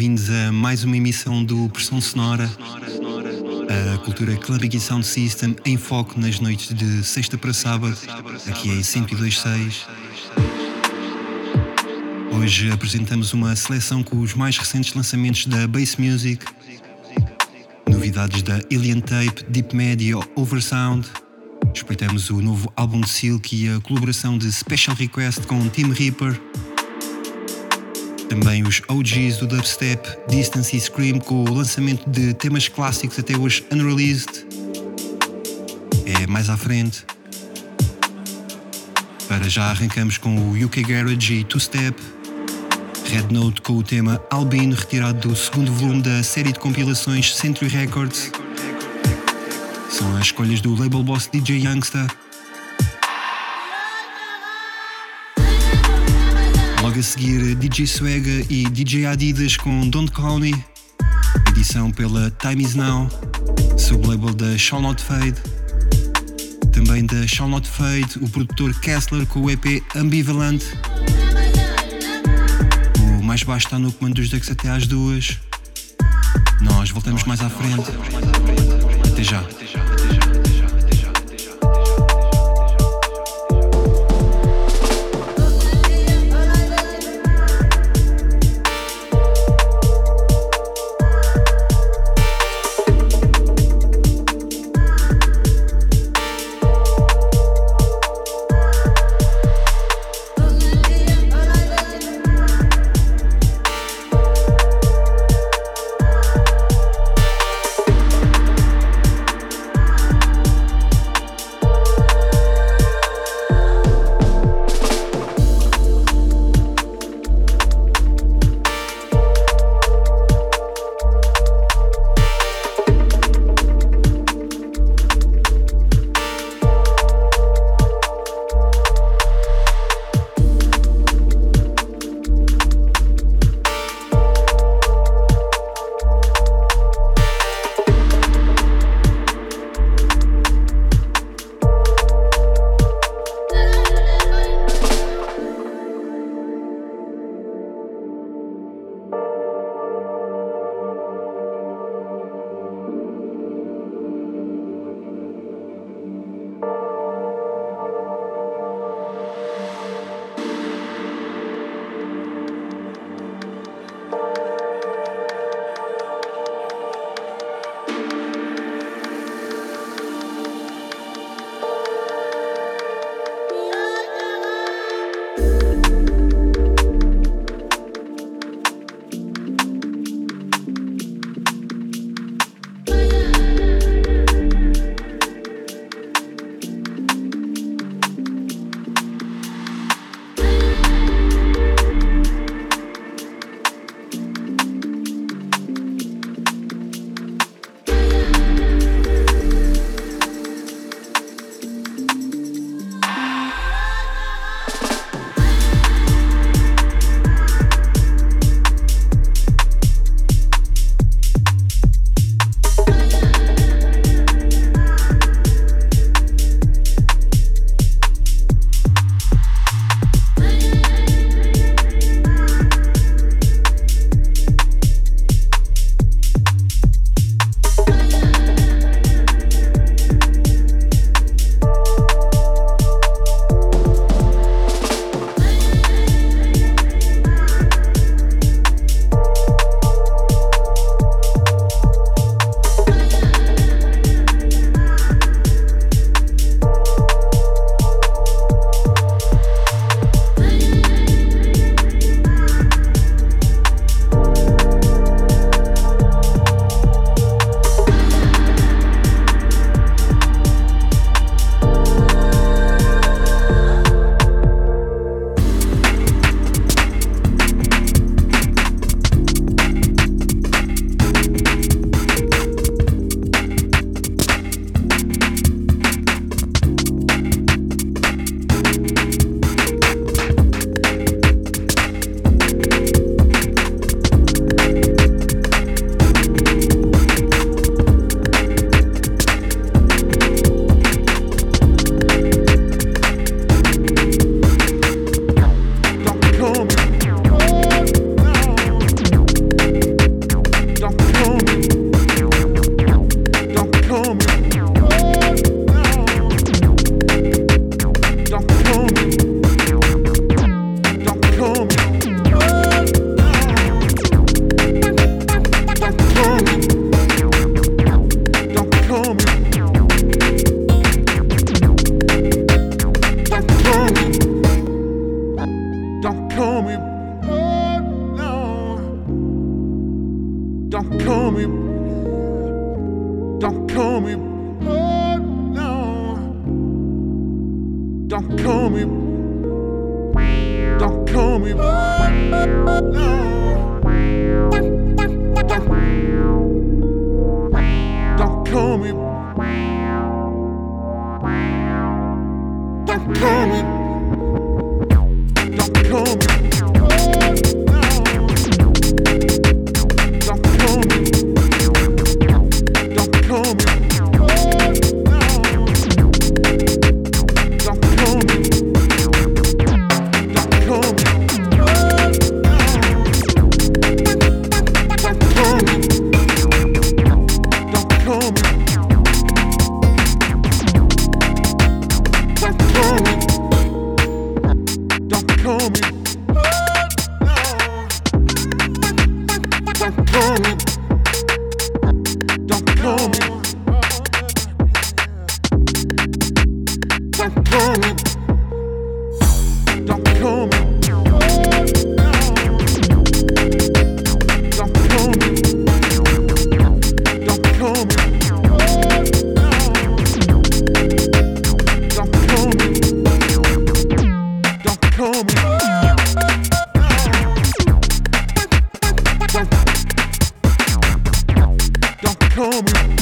Bem-vindos a mais uma emissão do Pressão Sonora, a cultura Clubbing e Sound System em foco nas noites de sexta para sábado, aqui em 102.6. Hoje apresentamos uma seleção com os mais recentes lançamentos da Bass Music, novidades da Alien Tape, Deep Media, Oversound. Espreitamos o novo álbum de Silk e a colaboração de Special Request com Tim Reaper. Também os OGs do dubstep, Distance e Scream, com o lançamento de temas clássicos até hoje unreleased. É mais à frente. Para já arrancamos com o UK Garage e Two Step. Red Note com o tema Albino, retirado do segundo volume da série de compilações Century Records. São as escolhas do label boss DJ Youngster. Logo a seguir, DJ Swagger e DJ Adidas com Don't Call Me, edição pela Time Is Now, sublabel da Shall Not Fade. Também da Shall Not Fade, o produtor Kessler com o EP Ambivalent. O mais baixo está no comando dos decks até às duas. Nós voltamos mais à frente. Até já. call me.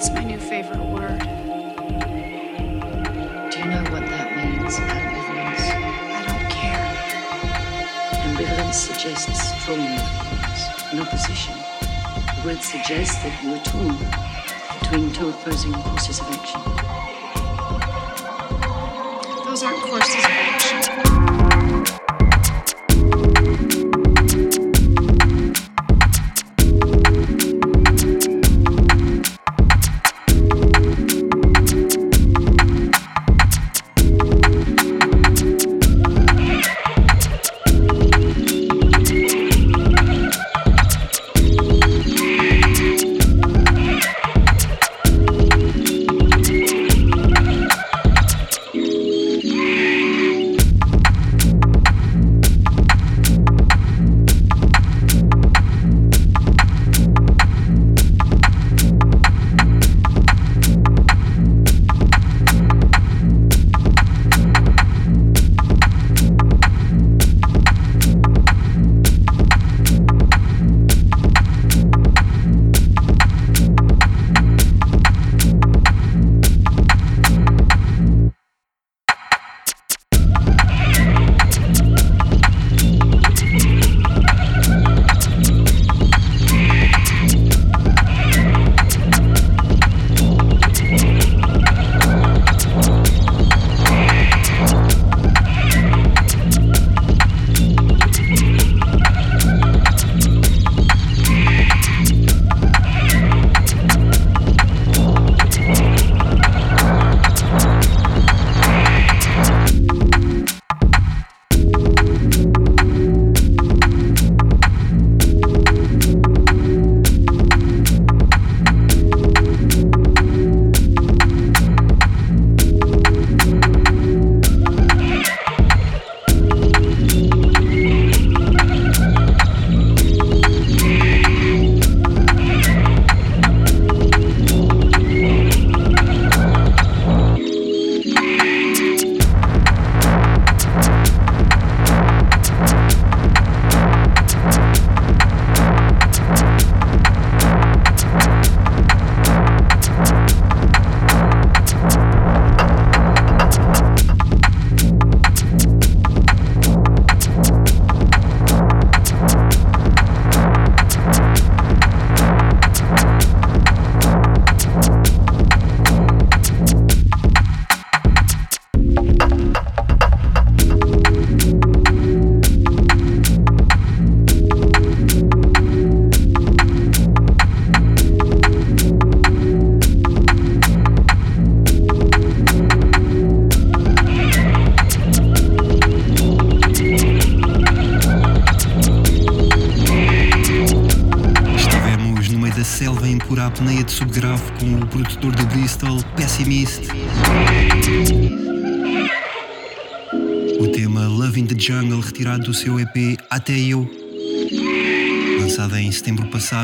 That's my new favorite word. Do you know what that means, ambivalence? I don't care. Ambivalence suggests strong feelings and opposition. The word suggests that you are torn between two opposing courses of action.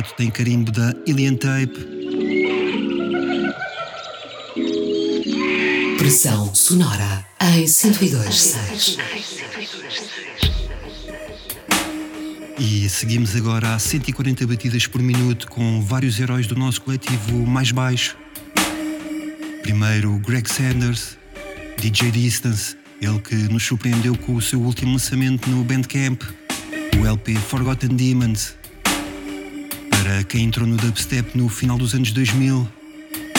Tem carimbo da Alien Tape. Pressão sonora em 102.6. E seguimos agora a 140 batidas por minuto com vários heróis do nosso coletivo mais baixo. Primeiro, Greg Sanders, DJ Distance, ele que nos surpreendeu com o seu último lançamento no Bandcamp, o LP Forgotten Demons. Para quem entrou no dubstep no final dos anos 2000,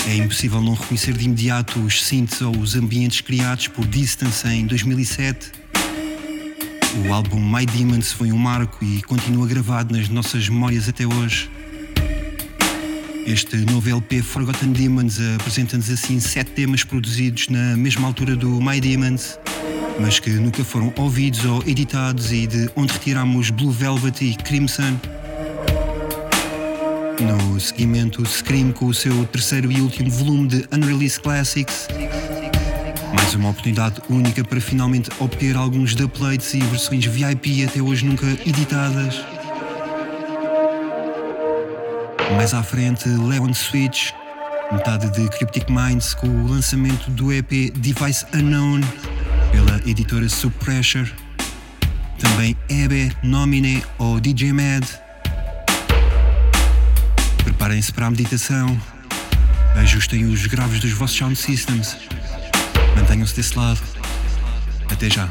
é impossível não reconhecer de imediato os synths ou os ambientes criados por Distance em 2007. O álbum My Demons foi um marco e continua gravado nas nossas memórias até hoje. Este novo LP Forgotten Demons apresenta-nos assim sete temas produzidos na mesma altura do My Demons, mas que nunca foram ouvidos ou editados e de onde retiramos Blue Velvet e Crimson. No seguimento, Scream com o seu terceiro e último volume de Unreleased Classics. Mais uma oportunidade única para finalmente obter alguns dubplates e versões VIP até hoje nunca editadas. Mais à frente, Leon Switch, metade de Cryptic Minds com o lançamento do EP Device Unknown pela editora Sub Pressure. Também Ebe, Nomine ou DJ Mad. Preparem-se para a meditação. Ajustem os graves dos vossos sound systems. Mantenham-se desse lado. Até já.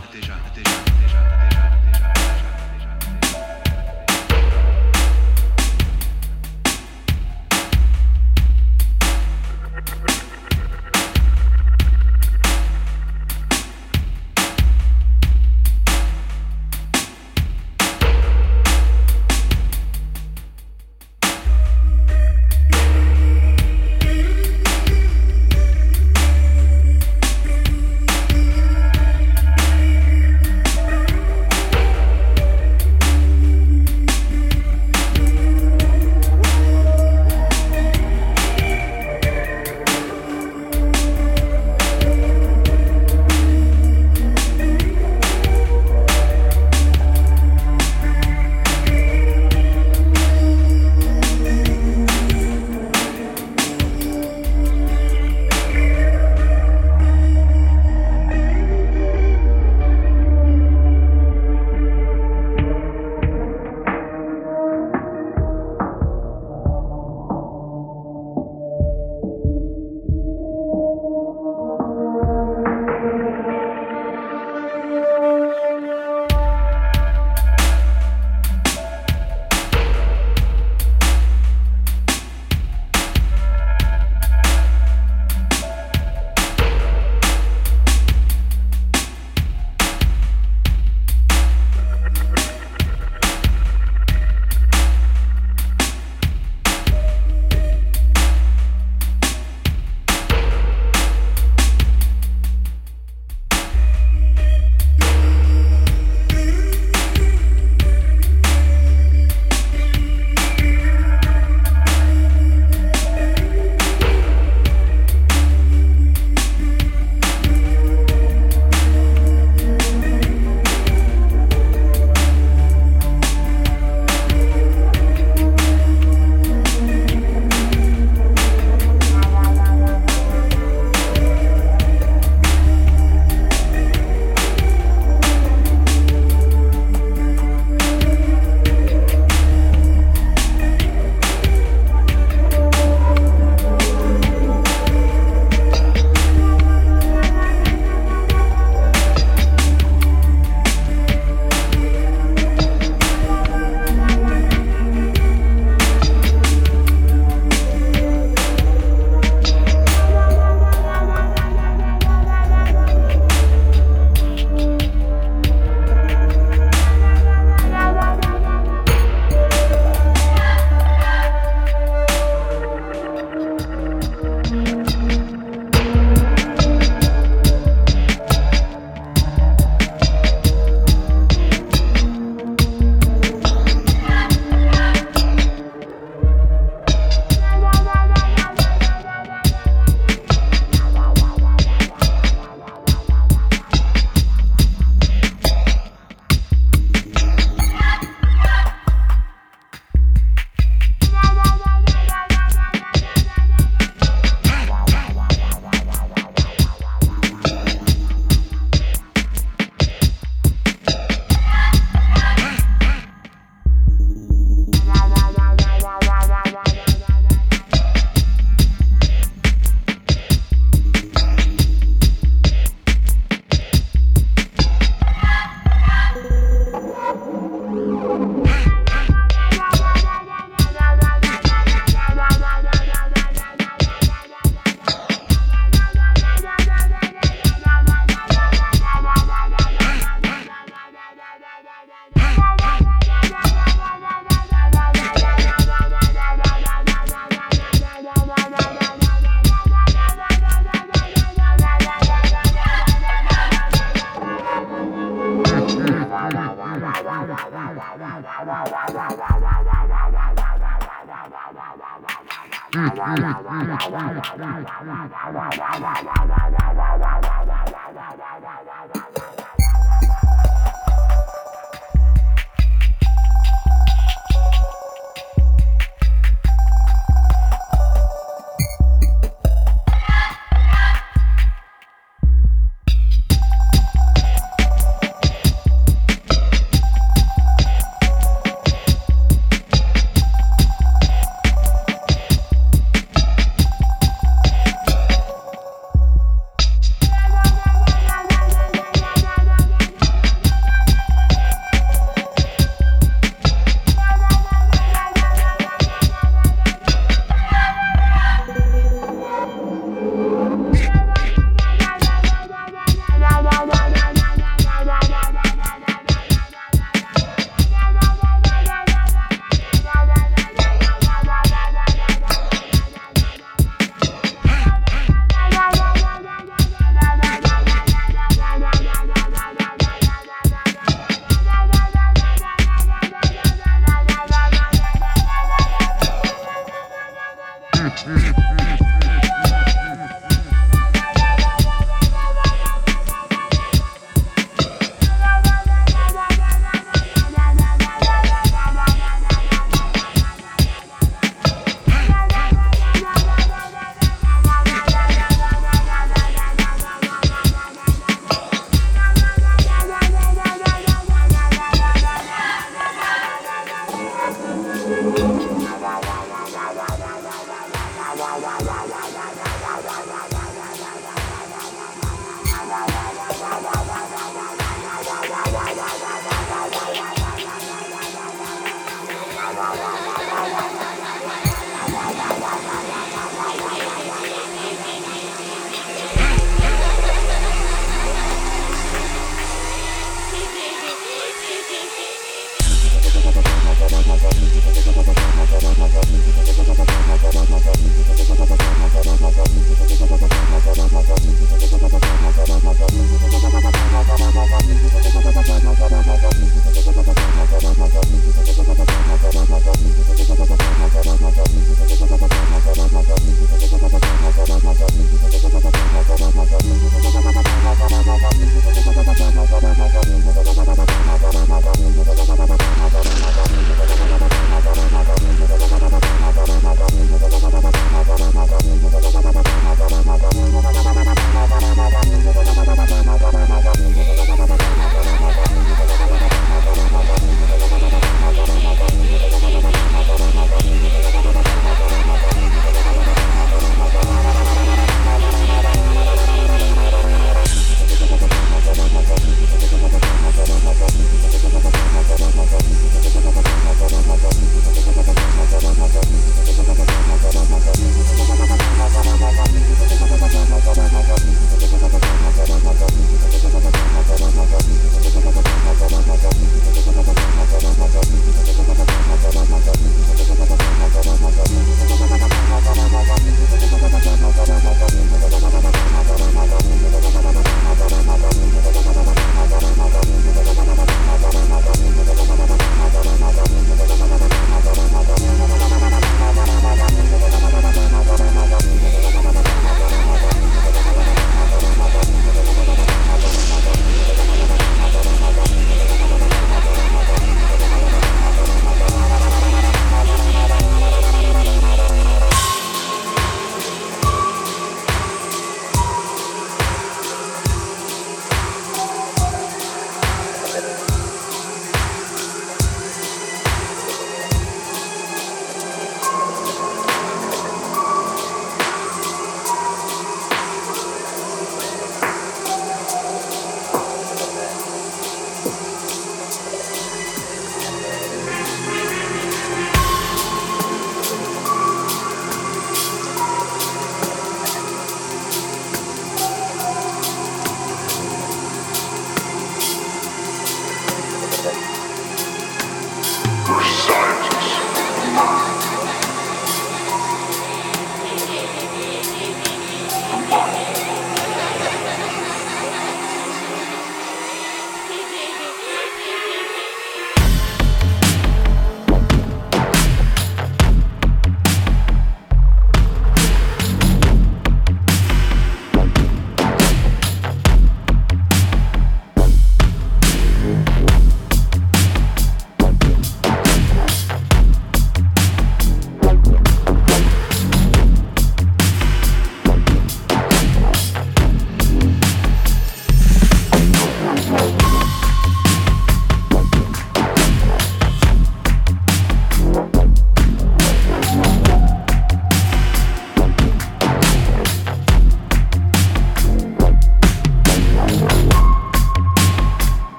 哇哇哇哇哇哇哇哇。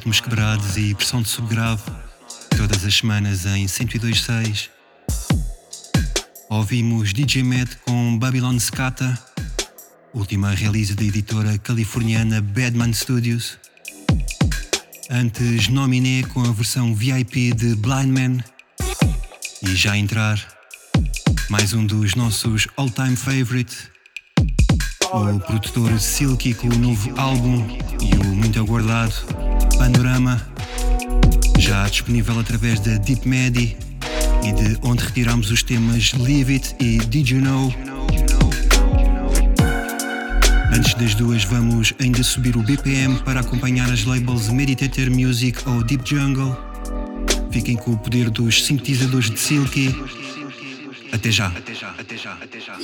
Ritmos quebrados e pressão de subgrave, todas as semanas em 102.6. Ouvimos DJ Matt com Babylon Scata, última release da editora californiana Badman Studios. Antes Nominé com a versão VIP de Blind Man. E já entrar, mais um dos nossos all-time favorite, o produtor Silky com o novo álbum e o muito aguardado Panorama, já disponível através da Deep Medi e de onde retiramos os temas Leave It e Did You Know. Antes das duas, vamos ainda subir o BPM para acompanhar as labels Meditator Music ou Deep Jungle. Fiquem com o poder dos sintetizadores de Silky. Até já. Até já, até já, até já.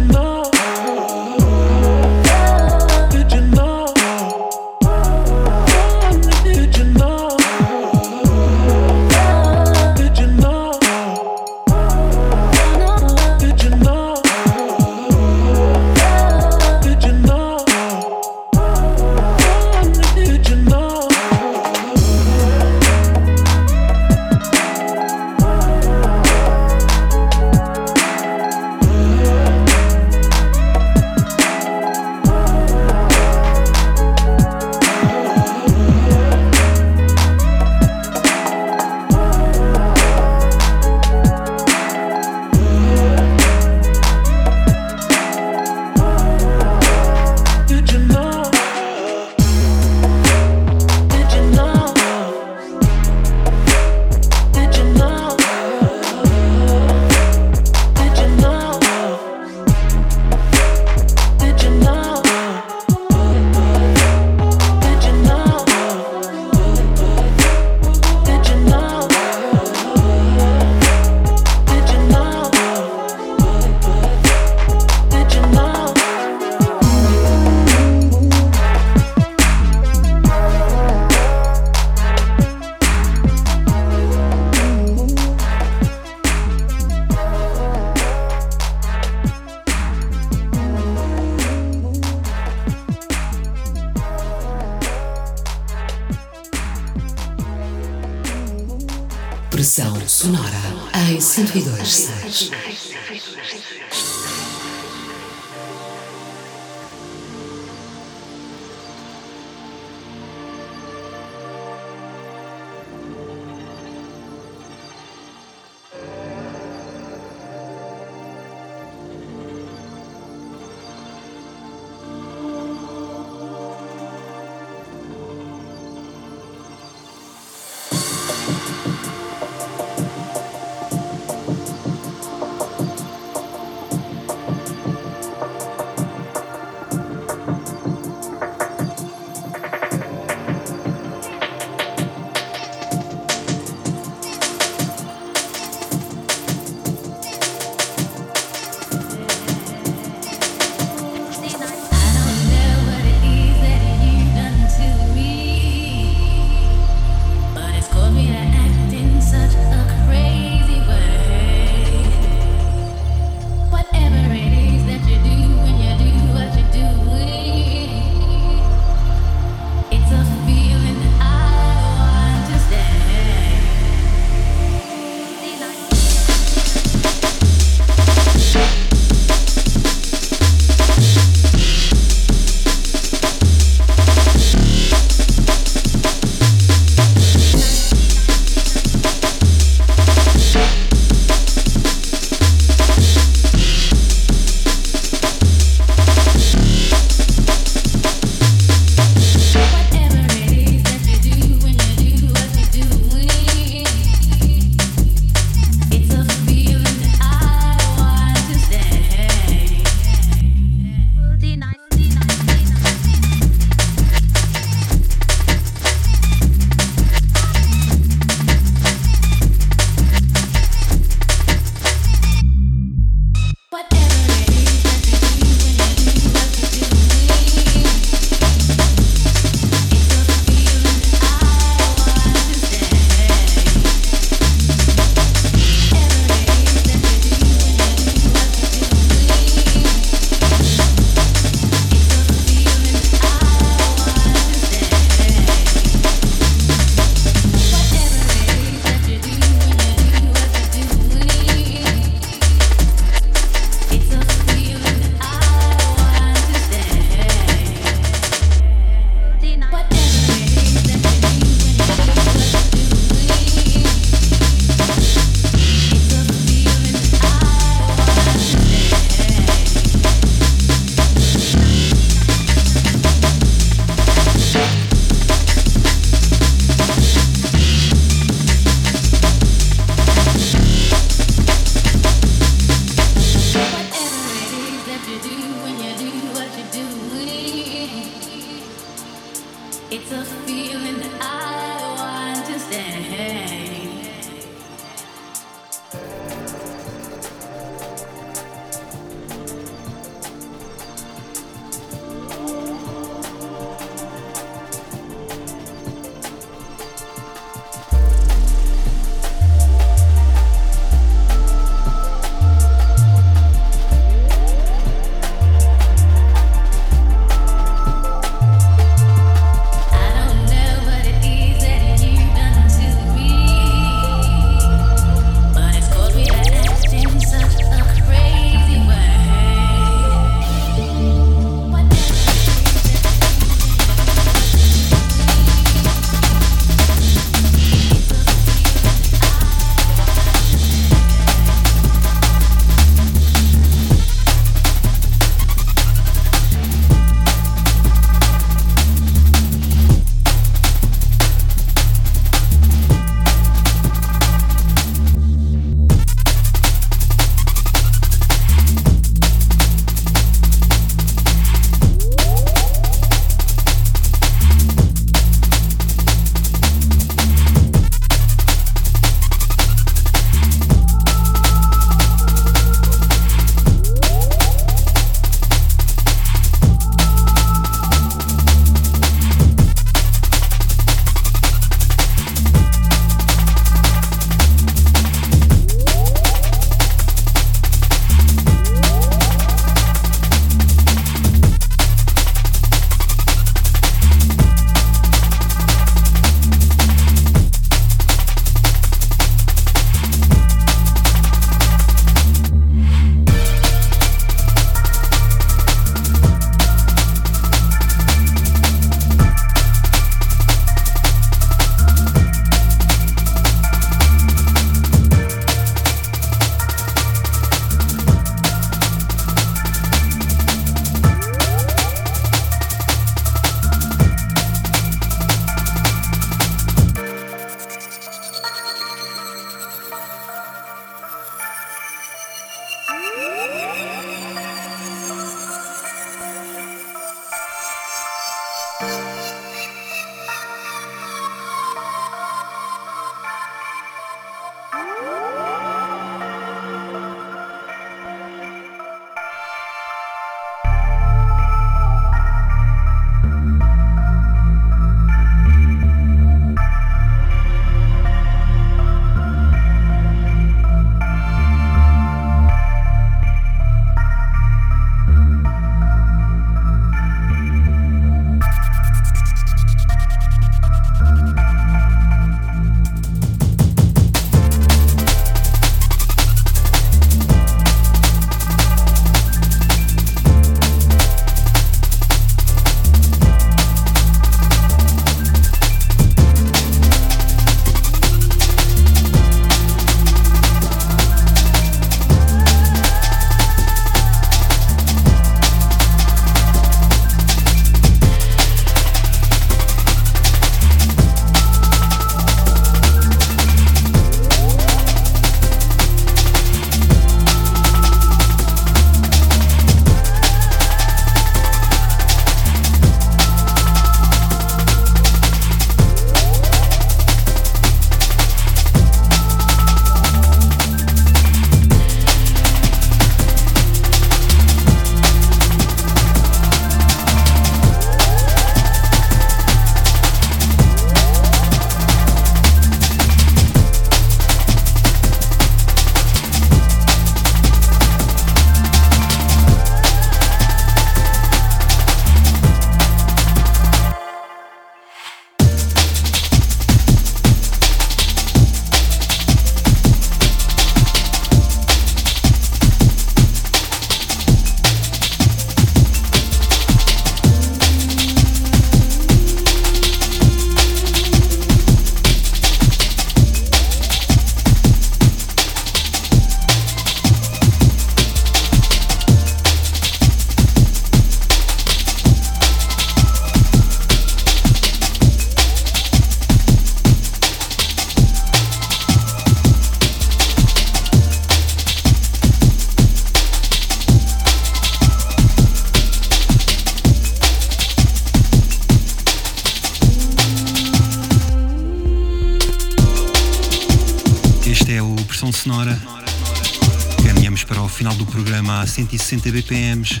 60 BPMs.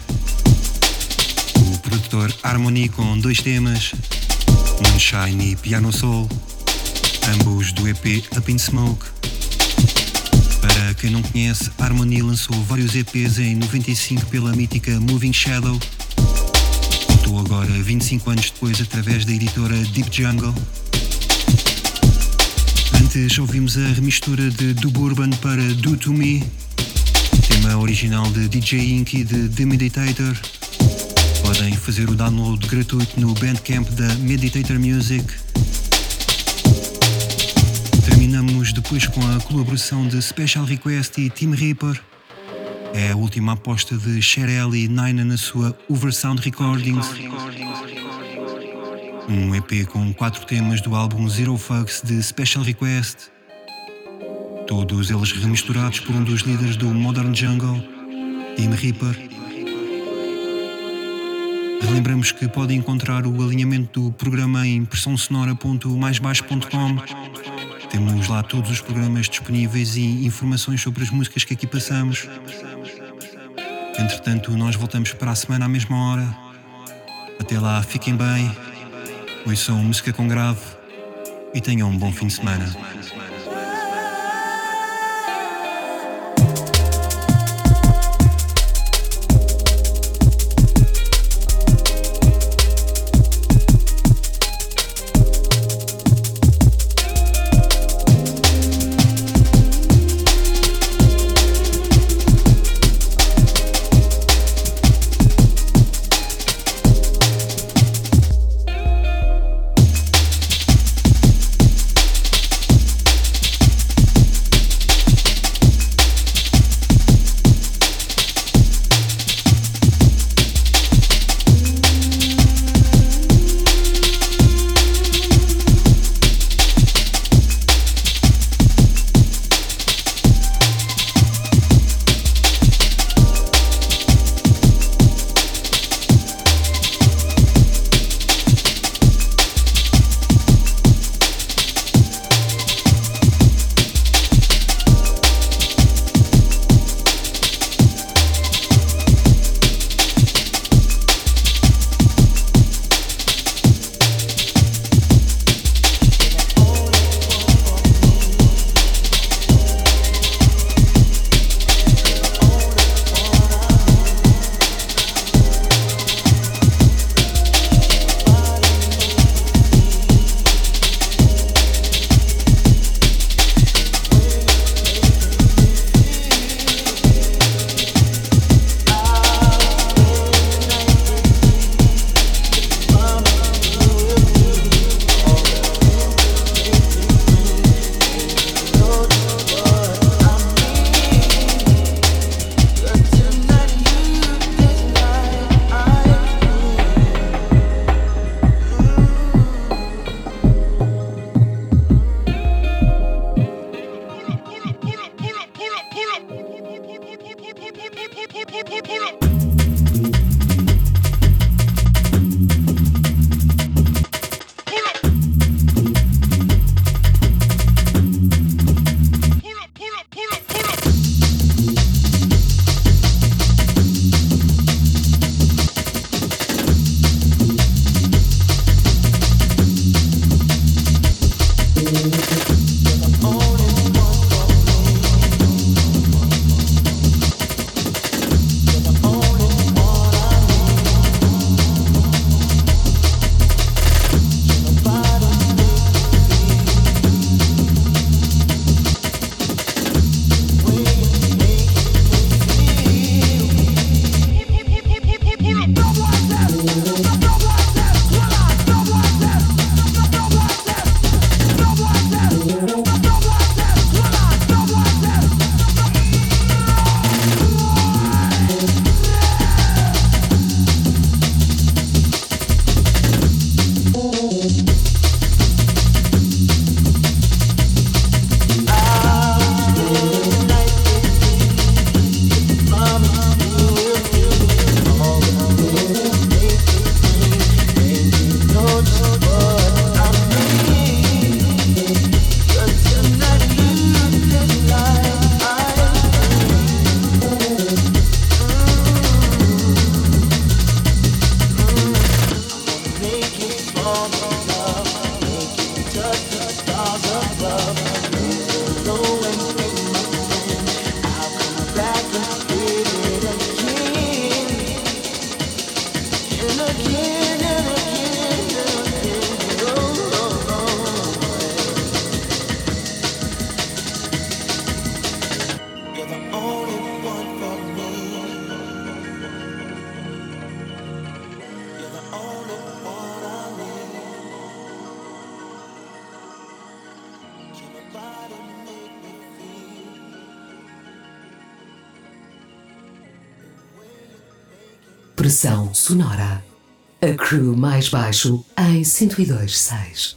O produtor Harmony com dois temas, Moonshine e Piano Soul, ambos do EP Up in Smoke. Para quem não conhece, Harmony lançou vários EPs em 95 pela mítica Moving Shadow. Estou agora 25 anos depois através da editora Deep Jungle. Antes ouvimos a remistura de Duburban para Do To Me, tema original de DJ Inky de The Meditator. Podem fazer o download gratuito no Bandcamp da Meditator Music. Terminamos depois com a colaboração de Special Request e Team Reaper. É a última aposta de Sherelle e Nina na sua Oversound Recordings. Um EP com quatro temas do álbum Zero Fucks de Special Request. Todos eles remisturados por um dos líderes do Modern Jungle, Team Reaper. Lembramos que podem encontrar o alinhamento do programa em pressãosonora.maisbaixo.com. Temos lá todos os programas disponíveis e informações sobre as músicas que aqui passamos. Entretanto, nós voltamos para a semana à mesma hora. Até lá, fiquem bem, ouçam música com grave e tenham um bom fim de semana. Mais baixo em 102.6.